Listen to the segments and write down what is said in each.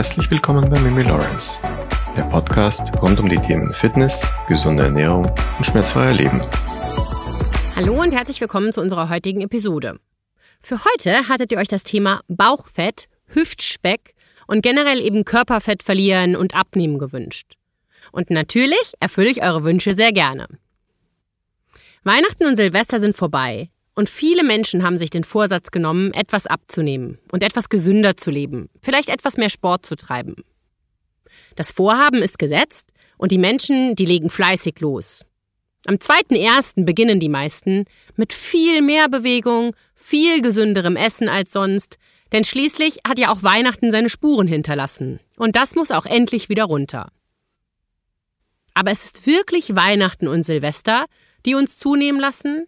Herzlich willkommen bei Mimi Lawrence, der Podcast rund um die Themen Fitness, gesunde Ernährung und schmerzfreier Leben. Hallo und herzlich willkommen zu unserer heutigen Episode. Für heute hattet ihr euch das Thema Bauchfett, Hüftspeck und generell eben Körperfett verlieren und abnehmen gewünscht. Und natürlich erfülle ich eure Wünsche sehr gerne. Weihnachten und Silvester sind vorbei und viele Menschen haben sich den Vorsatz genommen, etwas abzunehmen und etwas gesünder zu leben, vielleicht etwas mehr Sport zu treiben. Das Vorhaben ist gesetzt und die Menschen, die legen fleißig los. Am 2.1. beginnen die meisten mit viel mehr Bewegung, viel gesünderem Essen als sonst, denn schließlich hat ja auch Weihnachten seine Spuren hinterlassen. Und das muss auch endlich wieder runter. Aber es ist wirklich Weihnachten und Silvester, die uns zunehmen lassen?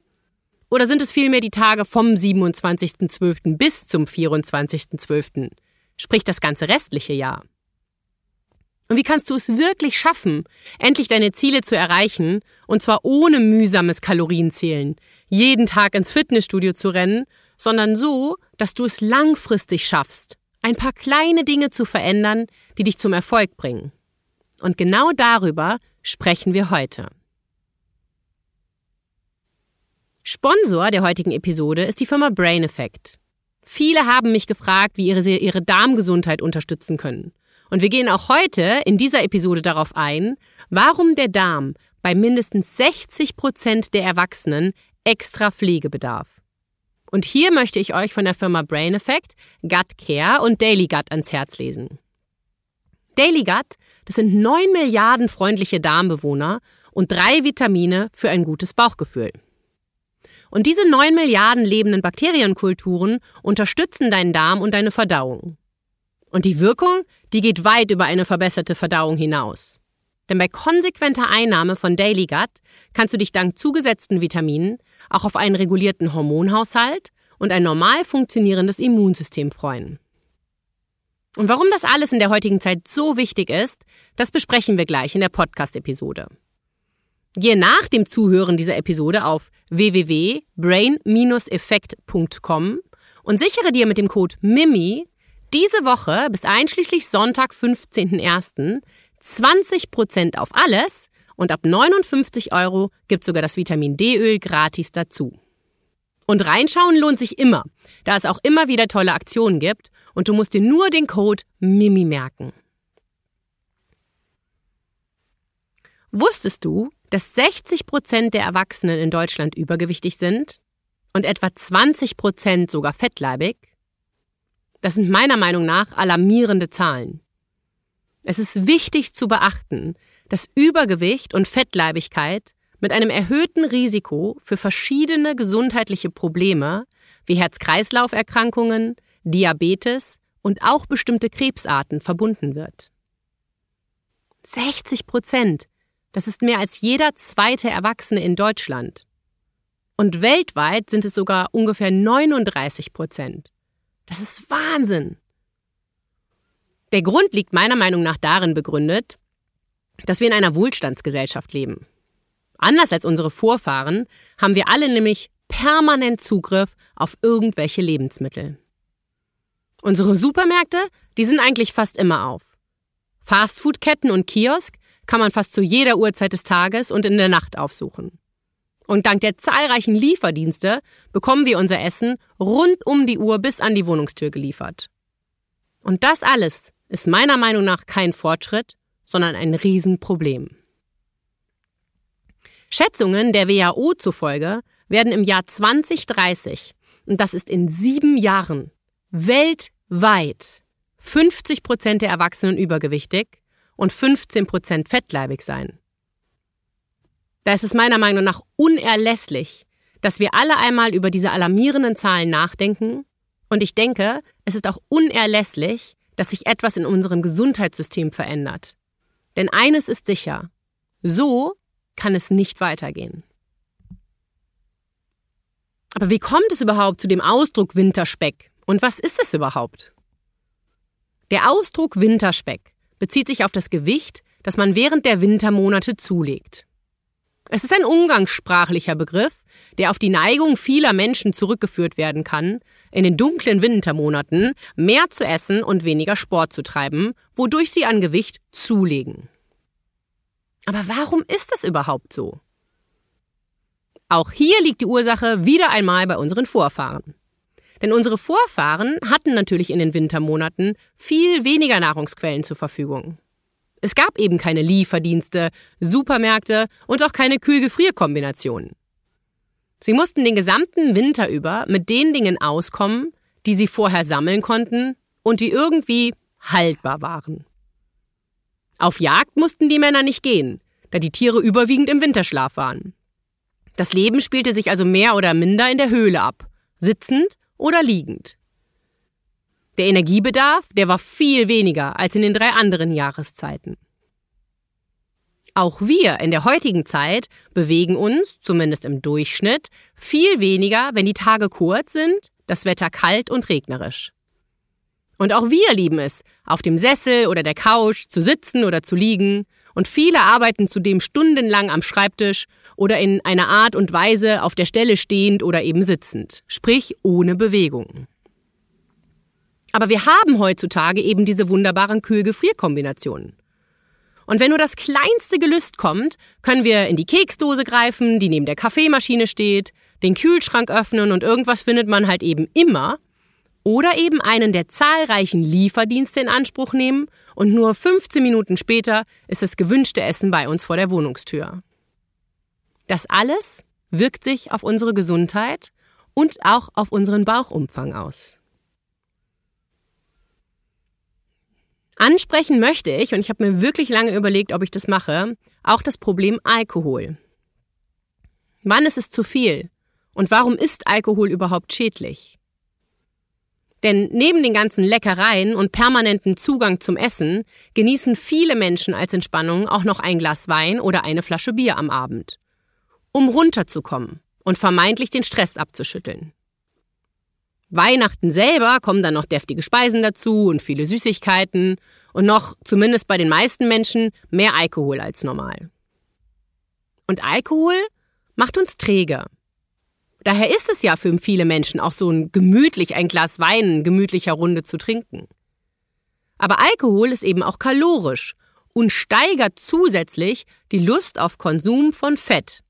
Oder sind es vielmehr die Tage vom 27.12. bis zum 24.12., sprich das ganze restliche Jahr? Und wie kannst du es wirklich schaffen, endlich deine Ziele zu erreichen, und zwar ohne mühsames Kalorienzählen, jeden Tag ins Fitnessstudio zu rennen, sondern so, dass du es langfristig schaffst, ein paar kleine Dinge zu verändern, die dich zum Erfolg bringen. Und genau darüber sprechen wir heute. Sponsor der heutigen Episode ist die Firma Brain Effect. Viele haben mich gefragt, wie ihre, ihre Darmgesundheit unterstützen können. Und wir gehen auch heute in dieser Episode darauf ein, warum der Darm bei mindestens 60 Prozent der Erwachsenen extra Pflege bedarf. Und hier möchte ich euch von der Firma Brain Effect Gut Care und Daily Gut ans Herz lesen. Daily Gut, das sind 9 Milliarden freundliche Darmbewohner und drei Vitamine für ein gutes Bauchgefühl. Und diese 9 Milliarden lebenden Bakterienkulturen unterstützen deinen Darm und deine Verdauung. Und die Wirkung, die geht weit über eine verbesserte Verdauung hinaus. Denn bei konsequenter Einnahme von Daily Gut kannst du dich dank zugesetzten Vitaminen auch auf einen regulierten Hormonhaushalt und ein normal funktionierendes Immunsystem freuen. Und warum das alles in der heutigen Zeit so wichtig ist, das besprechen wir gleich in der Podcast-Episode. Gehe nach dem Zuhören dieser Episode auf www.brain-effekt.com und sichere dir mit dem Code MIMI diese Woche bis einschließlich Sonntag, 15.01. 20% auf alles und ab 59 Euro gibt sogar das Vitamin D-Öl gratis dazu. Und reinschauen lohnt sich immer, da es auch immer wieder tolle Aktionen gibt und du musst dir nur den Code MIMI merken. Wusstest du, dass 60 Prozent der Erwachsenen in Deutschland übergewichtig sind und etwa 20 Prozent sogar fettleibig? Das sind meiner Meinung nach alarmierende Zahlen. Es ist wichtig zu beachten, dass Übergewicht und Fettleibigkeit mit einem erhöhten Risiko für verschiedene gesundheitliche Probleme wie Herz-Kreislauf-Erkrankungen, Diabetes und auch bestimmte Krebsarten verbunden wird. 60 Prozent das ist mehr als jeder zweite Erwachsene in Deutschland. Und weltweit sind es sogar ungefähr 39 Prozent. Das ist Wahnsinn. Der Grund liegt meiner Meinung nach darin begründet, dass wir in einer Wohlstandsgesellschaft leben. Anders als unsere Vorfahren haben wir alle nämlich permanent Zugriff auf irgendwelche Lebensmittel. Unsere Supermärkte, die sind eigentlich fast immer auf. Fastfood-Ketten und Kiosk kann man fast zu jeder Uhrzeit des Tages und in der Nacht aufsuchen. Und dank der zahlreichen Lieferdienste bekommen wir unser Essen rund um die Uhr bis an die Wohnungstür geliefert. Und das alles ist meiner Meinung nach kein Fortschritt, sondern ein Riesenproblem. Schätzungen der WHO zufolge werden im Jahr 2030, und das ist in sieben Jahren, weltweit 50 Prozent der Erwachsenen übergewichtig und 15 Prozent fettleibig sein. Da ist es meiner Meinung nach unerlässlich, dass wir alle einmal über diese alarmierenden Zahlen nachdenken und ich denke, es ist auch unerlässlich, dass sich etwas in unserem Gesundheitssystem verändert. Denn eines ist sicher, so kann es nicht weitergehen. Aber wie kommt es überhaupt zu dem Ausdruck Winterspeck? Und was ist es überhaupt? Der Ausdruck Winterspeck bezieht sich auf das Gewicht, das man während der Wintermonate zulegt. Es ist ein umgangssprachlicher Begriff, der auf die Neigung vieler Menschen zurückgeführt werden kann, in den dunklen Wintermonaten mehr zu essen und weniger Sport zu treiben, wodurch sie an Gewicht zulegen. Aber warum ist das überhaupt so? Auch hier liegt die Ursache wieder einmal bei unseren Vorfahren. Denn unsere Vorfahren hatten natürlich in den Wintermonaten viel weniger Nahrungsquellen zur Verfügung. Es gab eben keine Lieferdienste, Supermärkte und auch keine Kühl-Gefrier-Kombinationen. Sie mussten den gesamten Winter über mit den Dingen auskommen, die sie vorher sammeln konnten und die irgendwie haltbar waren. Auf Jagd mussten die Männer nicht gehen, da die Tiere überwiegend im Winterschlaf waren. Das Leben spielte sich also mehr oder minder in der Höhle ab, sitzend oder liegend. Der Energiebedarf, der war viel weniger als in den drei anderen Jahreszeiten. Auch wir in der heutigen Zeit bewegen uns, zumindest im Durchschnitt, viel weniger, wenn die Tage kurz sind, das Wetter kalt und regnerisch. Und auch wir lieben es, auf dem Sessel oder der Couch zu sitzen oder zu liegen, und viele arbeiten zudem stundenlang am Schreibtisch oder in einer Art und Weise auf der Stelle stehend oder eben sitzend, sprich ohne Bewegung. Aber wir haben heutzutage eben diese wunderbaren Kühl-Gefrier-Kombinationen. Und wenn nur das kleinste Gelüst kommt, können wir in die Keksdose greifen, die neben der Kaffeemaschine steht, den Kühlschrank öffnen und irgendwas findet man halt eben immer. Oder eben einen der zahlreichen Lieferdienste in Anspruch nehmen und nur 15 Minuten später ist das gewünschte Essen bei uns vor der Wohnungstür. Das alles wirkt sich auf unsere Gesundheit und auch auf unseren Bauchumfang aus. Ansprechen möchte ich, und ich habe mir wirklich lange überlegt, ob ich das mache, auch das Problem Alkohol. Wann ist es zu viel? Und warum ist Alkohol überhaupt schädlich? Denn neben den ganzen Leckereien und permanenten Zugang zum Essen genießen viele Menschen als Entspannung auch noch ein Glas Wein oder eine Flasche Bier am Abend, um runterzukommen und vermeintlich den Stress abzuschütteln. Weihnachten selber kommen dann noch deftige Speisen dazu und viele Süßigkeiten und noch, zumindest bei den meisten Menschen, mehr Alkohol als normal. Und Alkohol macht uns träge. Daher ist es ja für viele Menschen auch so ein gemütlich ein Glas Wein in gemütlicher Runde zu trinken. Aber Alkohol ist eben auch kalorisch und steigert zusätzlich die Lust auf Konsum von Fett.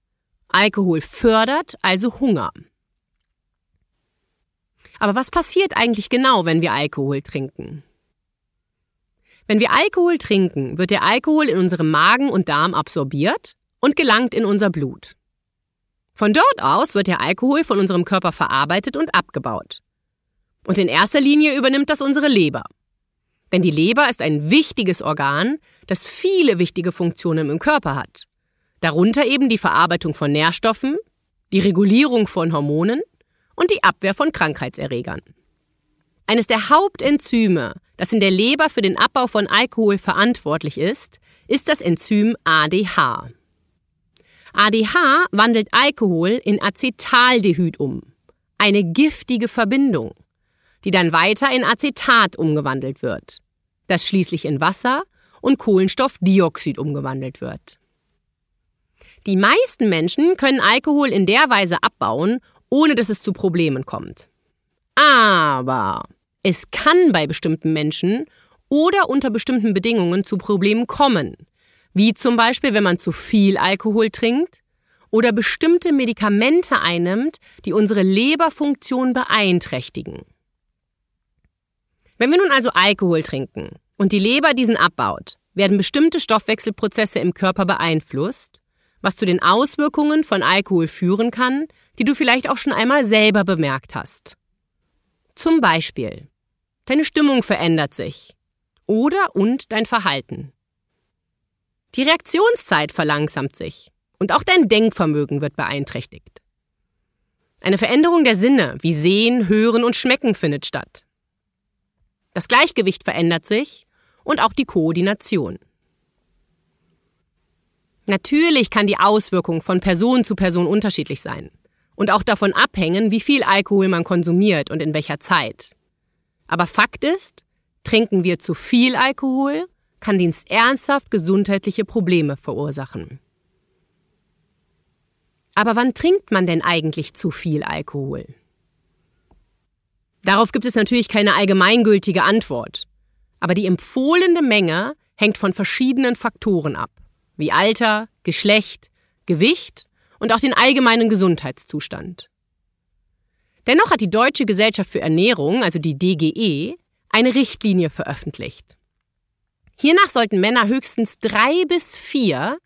Alkohol fördert also Hunger. Aber was passiert eigentlich genau, wenn wir Alkohol trinken? Wenn wir Alkohol trinken, wird der Alkohol in unserem Magen und Darm absorbiert und gelangt in unser Blut. Von dort aus wird der Alkohol von unserem Körper verarbeitet und abgebaut. Und in erster Linie übernimmt das unsere Leber. Denn die Leber ist ein wichtiges Organ, das viele wichtige Funktionen im Körper hat. Darunter eben die Verarbeitung von Nährstoffen, die Regulierung von Hormonen und die Abwehr von Krankheitserregern. Eines der Hauptenzyme, das in der Leber für den Abbau von Alkohol verantwortlich ist, ist das Enzym ADH. ADH wandelt Alkohol in Acetaldehyd um, eine giftige Verbindung, die dann weiter in Acetat umgewandelt wird, das schließlich in Wasser und Kohlenstoffdioxid umgewandelt wird. Die meisten Menschen können Alkohol in der Weise abbauen ohne dass es zu Problemen kommt. Aber es kann bei bestimmten Menschen oder unter bestimmten Bedingungen zu Problemen kommen, wie zum Beispiel, wenn man zu viel Alkohol trinkt oder bestimmte Medikamente einnimmt, die unsere Leberfunktion beeinträchtigen. Wenn wir nun also Alkohol trinken und die Leber diesen abbaut, werden bestimmte Stoffwechselprozesse im Körper beeinflusst was zu den Auswirkungen von Alkohol führen kann, die du vielleicht auch schon einmal selber bemerkt hast. Zum Beispiel, deine Stimmung verändert sich oder und dein Verhalten. Die Reaktionszeit verlangsamt sich und auch dein Denkvermögen wird beeinträchtigt. Eine Veränderung der Sinne wie Sehen, Hören und Schmecken findet statt. Das Gleichgewicht verändert sich und auch die Koordination. Natürlich kann die Auswirkung von Person zu Person unterschiedlich sein und auch davon abhängen, wie viel Alkohol man konsumiert und in welcher Zeit. Aber Fakt ist, trinken wir zu viel Alkohol, kann dies ernsthaft gesundheitliche Probleme verursachen. Aber wann trinkt man denn eigentlich zu viel Alkohol? Darauf gibt es natürlich keine allgemeingültige Antwort. Aber die empfohlene Menge hängt von verschiedenen Faktoren ab, wie Alter, Geschlecht, Gewicht und auch den allgemeinen Gesundheitszustand. Dennoch hat die Deutsche Gesellschaft für Ernährung, also die DGE, eine Richtlinie veröffentlicht. Hiernach sollten Männer höchstens drei bis vier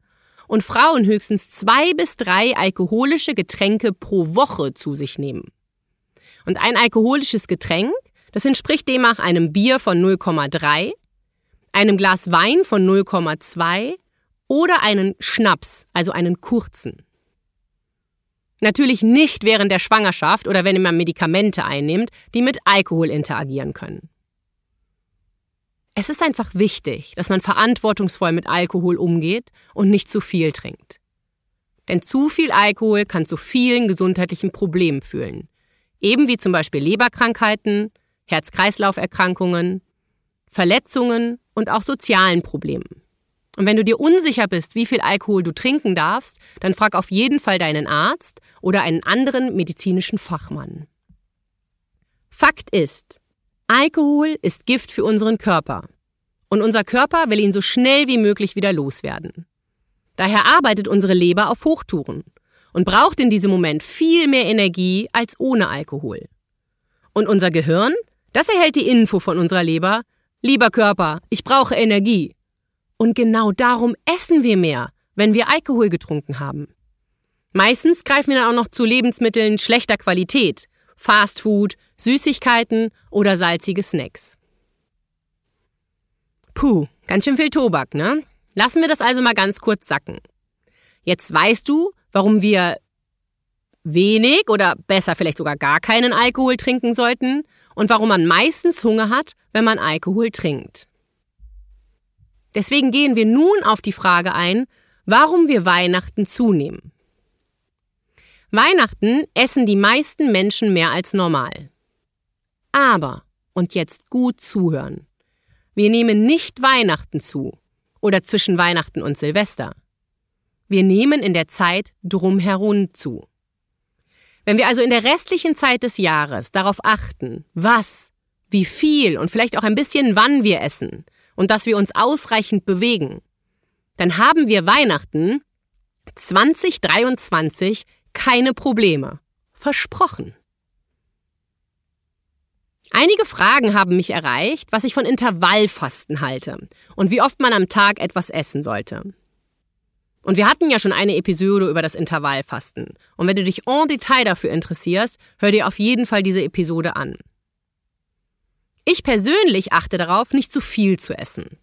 und Frauen höchstens zwei bis drei alkoholische Getränke pro Woche zu sich nehmen. Und ein alkoholisches Getränk, das entspricht demnach einem Bier von 0,3, einem Glas Wein von 0,2 oder einen Schnaps, also einen kurzen. Natürlich nicht während der Schwangerschaft oder wenn man Medikamente einnimmt, die mit Alkohol interagieren können. Es ist einfach wichtig, dass man verantwortungsvoll mit Alkohol umgeht und nicht zu viel trinkt. Denn zu viel Alkohol kann zu vielen gesundheitlichen Problemen führen. Eben wie zum Beispiel Leberkrankheiten, Herz-Kreislauf-Erkrankungen, Verletzungen und auch sozialen Problemen. Und wenn du dir unsicher bist, wie viel Alkohol du trinken darfst, dann frag auf jeden Fall deinen Arzt oder einen anderen medizinischen Fachmann. Fakt ist, Alkohol ist Gift für unseren Körper. Und unser Körper will ihn so schnell wie möglich wieder loswerden. Daher arbeitet unsere Leber auf Hochtouren und braucht in diesem Moment viel mehr Energie als ohne Alkohol. Und unser Gehirn, das erhält die Info von unserer Leber, lieber Körper, ich brauche Energie. Und genau darum essen wir mehr, wenn wir Alkohol getrunken haben. Meistens greifen wir dann auch noch zu Lebensmitteln schlechter Qualität, Fastfood, Süßigkeiten oder salzige Snacks. Puh, ganz schön viel Tobak, ne? Lassen wir das also mal ganz kurz sacken. Jetzt weißt du, warum wir wenig oder besser vielleicht sogar gar keinen Alkohol trinken sollten und warum man meistens Hunger hat, wenn man Alkohol trinkt. Deswegen gehen wir nun auf die Frage ein, warum wir Weihnachten zunehmen. Weihnachten essen die meisten Menschen mehr als normal. Aber, und jetzt gut zuhören, wir nehmen nicht Weihnachten zu oder zwischen Weihnachten und Silvester. Wir nehmen in der Zeit drumherum zu. Wenn wir also in der restlichen Zeit des Jahres darauf achten, was, wie viel und vielleicht auch ein bisschen wann wir essen und dass wir uns ausreichend bewegen, dann haben wir Weihnachten 2023 keine Probleme. Versprochen. Einige Fragen haben mich erreicht, was ich von Intervallfasten halte und wie oft man am Tag etwas essen sollte. Und wir hatten ja schon eine Episode über das Intervallfasten. Und wenn du dich en Detail dafür interessierst, hör dir auf jeden Fall diese Episode an. Ich persönlich achte darauf, nicht zu viel zu essen.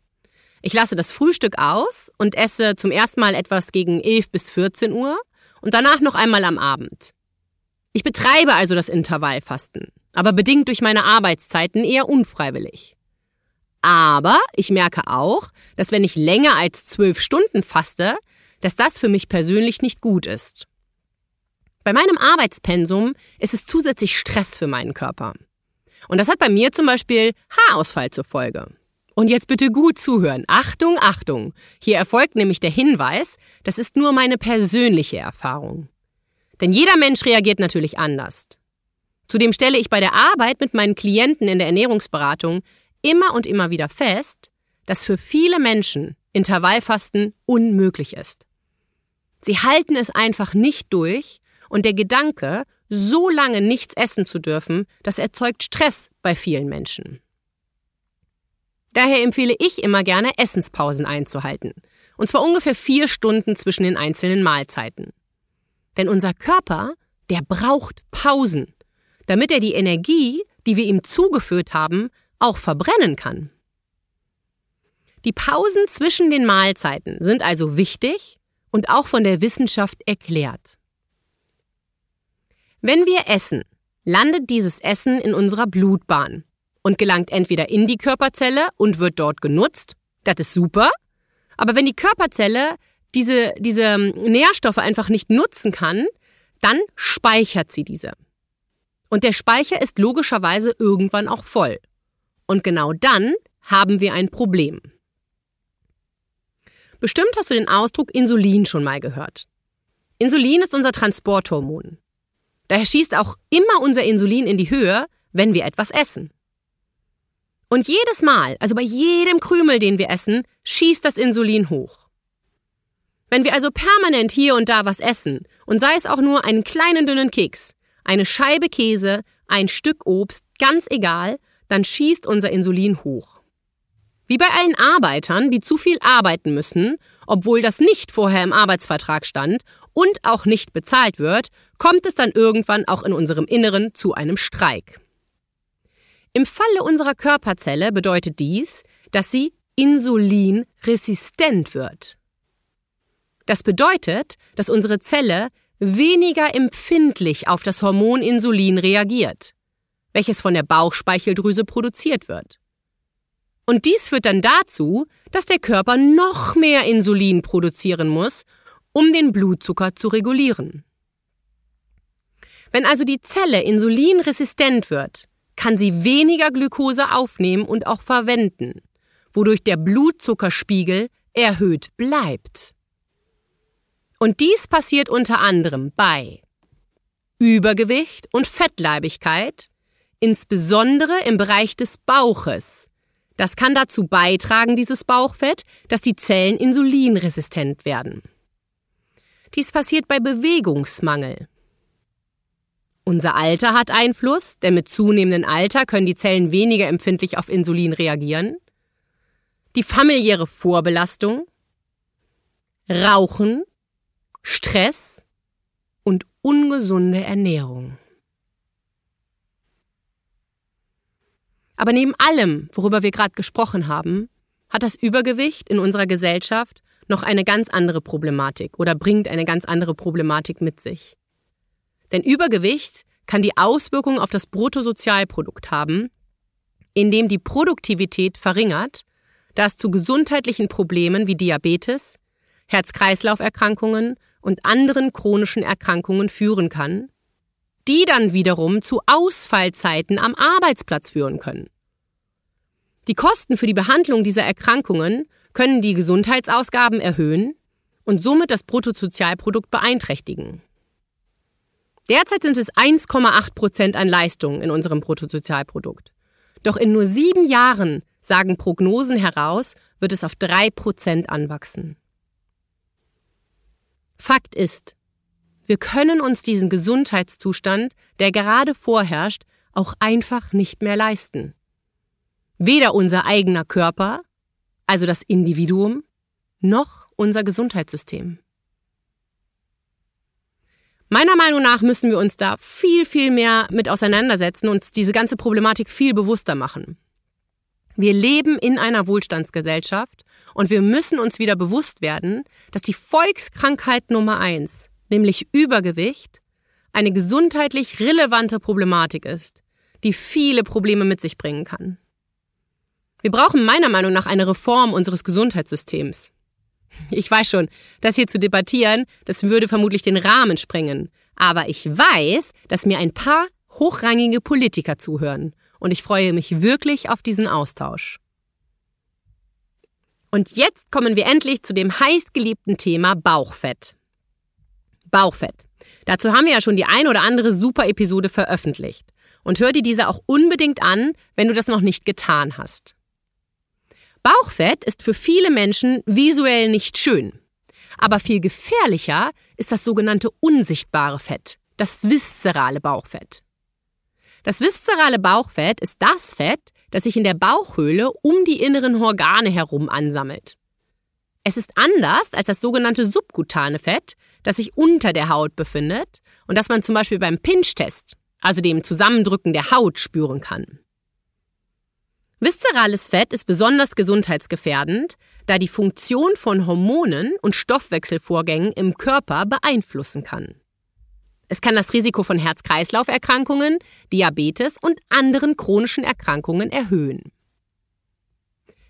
Ich lasse das Frühstück aus und esse zum ersten Mal etwas gegen 11 bis 14 Uhr und danach noch einmal am Abend. Ich betreibe also das Intervallfasten, aber bedingt durch meine Arbeitszeiten eher unfreiwillig. Aber ich merke auch, dass wenn ich länger als zwölf Stunden faste, dass das für mich persönlich nicht gut ist. Bei meinem Arbeitspensum ist es zusätzlich Stress für meinen Körper. Und das hat bei mir zum Beispiel Haarausfall zur Folge. Und jetzt bitte gut zuhören. Achtung, Achtung. Hier erfolgt nämlich der Hinweis, das ist nur meine persönliche Erfahrung. Denn jeder Mensch reagiert natürlich anders. Zudem stelle ich bei der Arbeit mit meinen Klienten in der Ernährungsberatung immer und immer wieder fest, dass für viele Menschen Intervallfasten unmöglich ist. Sie halten es einfach nicht durch und der Gedanke, so lange nichts essen zu dürfen, das erzeugt Stress bei vielen Menschen. Daher empfehle ich immer gerne, Essenspausen einzuhalten. Und zwar ungefähr vier Stunden zwischen den einzelnen Mahlzeiten. Denn unser Körper, der braucht Pausen, damit er die Energie, die wir ihm zugeführt haben, auch verbrennen kann. Die Pausen zwischen den Mahlzeiten sind also wichtig und auch von der Wissenschaft erklärt. Wenn wir essen, landet dieses Essen in unserer Blutbahn und gelangt entweder in die Körperzelle und wird dort genutzt. Das ist super. Aber wenn die Körperzelle diese, diese Nährstoffe einfach nicht nutzen kann, dann speichert sie diese. Und der Speicher ist logischerweise irgendwann auch voll. Und genau dann haben wir ein Problem. Bestimmt hast du den Ausdruck Insulin schon mal gehört. Insulin ist unser Transporthormon. Daher schießt auch immer unser Insulin in die Höhe, wenn wir etwas essen. Und jedes Mal, also bei jedem Krümel, den wir essen, schießt das Insulin hoch. Wenn wir also permanent hier und da was essen, und sei es auch nur einen kleinen dünnen Keks, eine Scheibe Käse, ein Stück Obst, ganz egal, dann schießt unser Insulin hoch. Wie bei allen Arbeitern, die zu viel arbeiten müssen, obwohl das nicht vorher im Arbeitsvertrag stand und auch nicht bezahlt wird, kommt es dann irgendwann auch in unserem Inneren zu einem Streik. Im Falle unserer Körperzelle bedeutet dies, dass sie insulinresistent wird. Das bedeutet, dass unsere Zelle weniger empfindlich auf das Hormon Insulin reagiert, welches von der Bauchspeicheldrüse produziert wird. Und dies führt dann dazu, dass der Körper noch mehr Insulin produzieren muss, um den Blutzucker zu regulieren. Wenn also die Zelle insulinresistent wird, kann sie weniger Glukose aufnehmen und auch verwenden, wodurch der Blutzuckerspiegel erhöht bleibt. Und dies passiert unter anderem bei Übergewicht und Fettleibigkeit, insbesondere im Bereich des Bauches. Das kann dazu beitragen, dieses Bauchfett, dass die Zellen insulinresistent werden. Dies passiert bei Bewegungsmangel, unser Alter hat Einfluss, denn mit zunehmendem Alter können die Zellen weniger empfindlich auf Insulin reagieren. Die familiäre Vorbelastung, Rauchen, Stress und ungesunde Ernährung. Aber neben allem, worüber wir gerade gesprochen haben, hat das Übergewicht in unserer Gesellschaft noch eine ganz andere Problematik oder bringt eine ganz andere Problematik mit sich. Denn Übergewicht kann die Auswirkungen auf das Bruttosozialprodukt haben, indem die Produktivität verringert, da es zu gesundheitlichen Problemen wie Diabetes, Herz-Kreislauf-Erkrankungen und anderen chronischen Erkrankungen führen kann, die dann wiederum zu Ausfallzeiten am Arbeitsplatz führen können. Die Kosten für die Behandlung dieser Erkrankungen können die Gesundheitsausgaben erhöhen und somit das Bruttosozialprodukt beeinträchtigen. Derzeit sind es 1,8 Prozent an Leistungen in unserem Bruttosozialprodukt. Doch in nur sieben Jahren, sagen Prognosen heraus, wird es auf drei Prozent anwachsen. Fakt ist, wir können uns diesen Gesundheitszustand, der gerade vorherrscht, auch einfach nicht mehr leisten. Weder unser eigener Körper, also das Individuum, noch unser Gesundheitssystem. Meiner Meinung nach müssen wir uns da viel, viel mehr mit auseinandersetzen und diese ganze Problematik viel bewusster machen. Wir leben in einer Wohlstandsgesellschaft und wir müssen uns wieder bewusst werden, dass die Volkskrankheit Nummer eins, nämlich Übergewicht, eine gesundheitlich relevante Problematik ist, die viele Probleme mit sich bringen kann. Wir brauchen meiner Meinung nach eine Reform unseres Gesundheitssystems. Ich weiß schon, das hier zu debattieren, das würde vermutlich den Rahmen sprengen. Aber ich weiß, dass mir ein paar hochrangige Politiker zuhören. Und ich freue mich wirklich auf diesen Austausch. Und jetzt kommen wir endlich zu dem heißgeliebten Thema Bauchfett. Bauchfett. Dazu haben wir ja schon die ein oder andere super Episode veröffentlicht. Und hör dir diese auch unbedingt an, wenn du das noch nicht getan hast. Bauchfett ist für viele Menschen visuell nicht schön. Aber viel gefährlicher ist das sogenannte unsichtbare Fett, das viszerale Bauchfett. Das viszerale Bauchfett ist das Fett, das sich in der Bauchhöhle um die inneren Organe herum ansammelt. Es ist anders als das sogenannte subkutane Fett, das sich unter der Haut befindet und das man zum Beispiel beim Pinch-Test, also dem Zusammendrücken der Haut, spüren kann. Viszerales Fett ist besonders gesundheitsgefährdend, da die Funktion von Hormonen und Stoffwechselvorgängen im Körper beeinflussen kann. Es kann das Risiko von Herz-Kreislauf-Erkrankungen, Diabetes und anderen chronischen Erkrankungen erhöhen.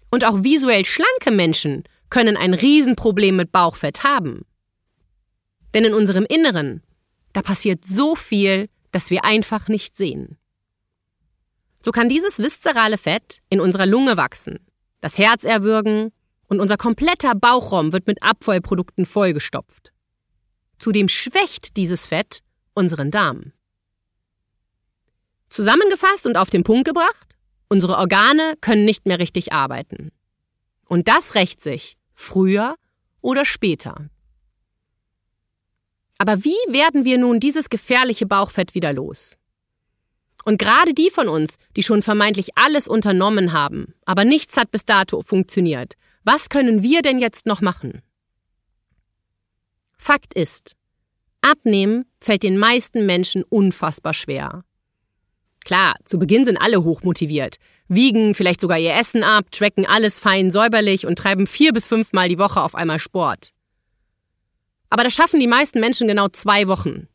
Und auch visuell schlanke Menschen können ein Riesenproblem mit Bauchfett haben. Denn in unserem Inneren, da passiert so viel, dass wir einfach nicht sehen. So kann dieses viszerale Fett in unserer Lunge wachsen, das Herz erwürgen und unser kompletter Bauchraum wird mit Abfallprodukten vollgestopft. Zudem schwächt dieses Fett unseren Darm. Zusammengefasst und auf den Punkt gebracht, unsere Organe können nicht mehr richtig arbeiten. Und das rächt sich, früher oder später. Aber wie werden wir nun dieses gefährliche Bauchfett wieder los? Und gerade die von uns, die schon vermeintlich alles unternommen haben, aber nichts hat bis dato funktioniert, was können wir denn jetzt noch machen? Fakt ist, abnehmen fällt den meisten Menschen unfassbar schwer. Klar, zu Beginn sind alle hochmotiviert, wiegen vielleicht sogar ihr Essen ab, tracken alles fein säuberlich und treiben vier bis fünfmal die Woche auf einmal Sport. Aber das schaffen die meisten Menschen genau zwei Wochen.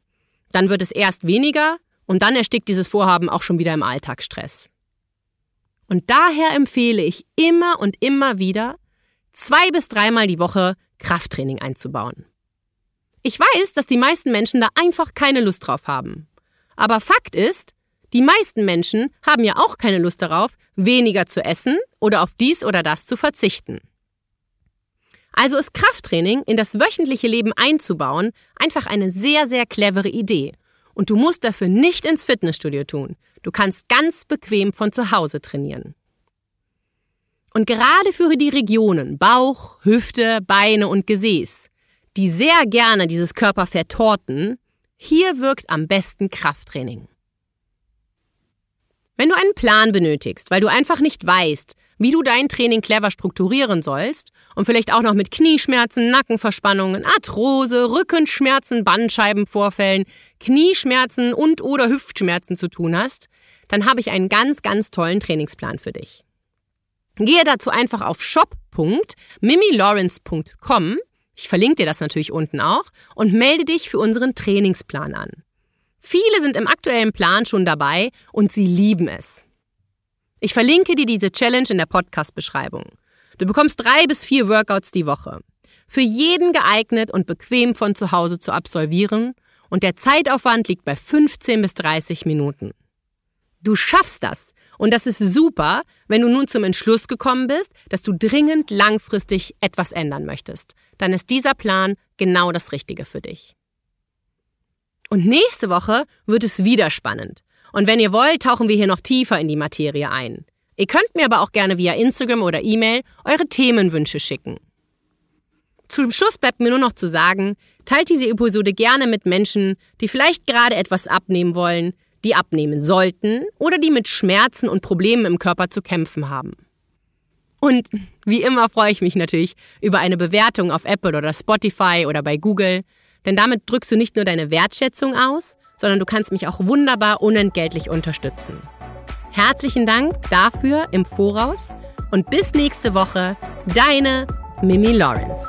Dann wird es erst weniger und dann erstickt dieses Vorhaben auch schon wieder im Alltagsstress. Und daher empfehle ich immer und immer wieder, zwei bis dreimal die Woche Krafttraining einzubauen. Ich weiß, dass die meisten Menschen da einfach keine Lust drauf haben. Aber Fakt ist, die meisten Menschen haben ja auch keine Lust darauf, weniger zu essen oder auf dies oder das zu verzichten. Also ist Krafttraining in das wöchentliche Leben einzubauen einfach eine sehr, sehr clevere Idee und du musst dafür nicht ins Fitnessstudio tun. Du kannst ganz bequem von zu Hause trainieren. Und gerade für die Regionen Bauch, Hüfte, Beine und Gesäß, die sehr gerne dieses Körperfett torten, hier wirkt am besten Krafttraining. Wenn du einen Plan benötigst, weil du einfach nicht weißt, wie du dein Training clever strukturieren sollst und vielleicht auch noch mit Knieschmerzen, Nackenverspannungen, Arthrose, Rückenschmerzen, Bandscheibenvorfällen, Knieschmerzen und oder Hüftschmerzen zu tun hast, dann habe ich einen ganz, ganz tollen Trainingsplan für dich. Gehe dazu einfach auf shop.mimilawrence.com, ich verlinke dir das natürlich unten auch, und melde dich für unseren Trainingsplan an. Viele sind im aktuellen Plan schon dabei und sie lieben es. Ich verlinke dir diese Challenge in der Podcast-Beschreibung. Du bekommst drei bis vier Workouts die Woche. Für jeden geeignet und bequem von zu Hause zu absolvieren und der Zeitaufwand liegt bei 15 bis 30 Minuten. Du schaffst das und das ist super, wenn du nun zum Entschluss gekommen bist, dass du dringend langfristig etwas ändern möchtest. Dann ist dieser Plan genau das Richtige für dich. Und nächste Woche wird es wieder spannend. Und wenn ihr wollt, tauchen wir hier noch tiefer in die Materie ein. Ihr könnt mir aber auch gerne via Instagram oder E-Mail eure Themenwünsche schicken. Zum Schluss bleibt mir nur noch zu sagen, teilt diese Episode gerne mit Menschen, die vielleicht gerade etwas abnehmen wollen, die abnehmen sollten oder die mit Schmerzen und Problemen im Körper zu kämpfen haben. Und wie immer freue ich mich natürlich über eine Bewertung auf Apple oder Spotify oder bei Google, denn damit drückst du nicht nur deine Wertschätzung aus, sondern du kannst mich auch wunderbar unentgeltlich unterstützen. Herzlichen Dank dafür im Voraus und bis nächste Woche, deine Mimi Lawrence.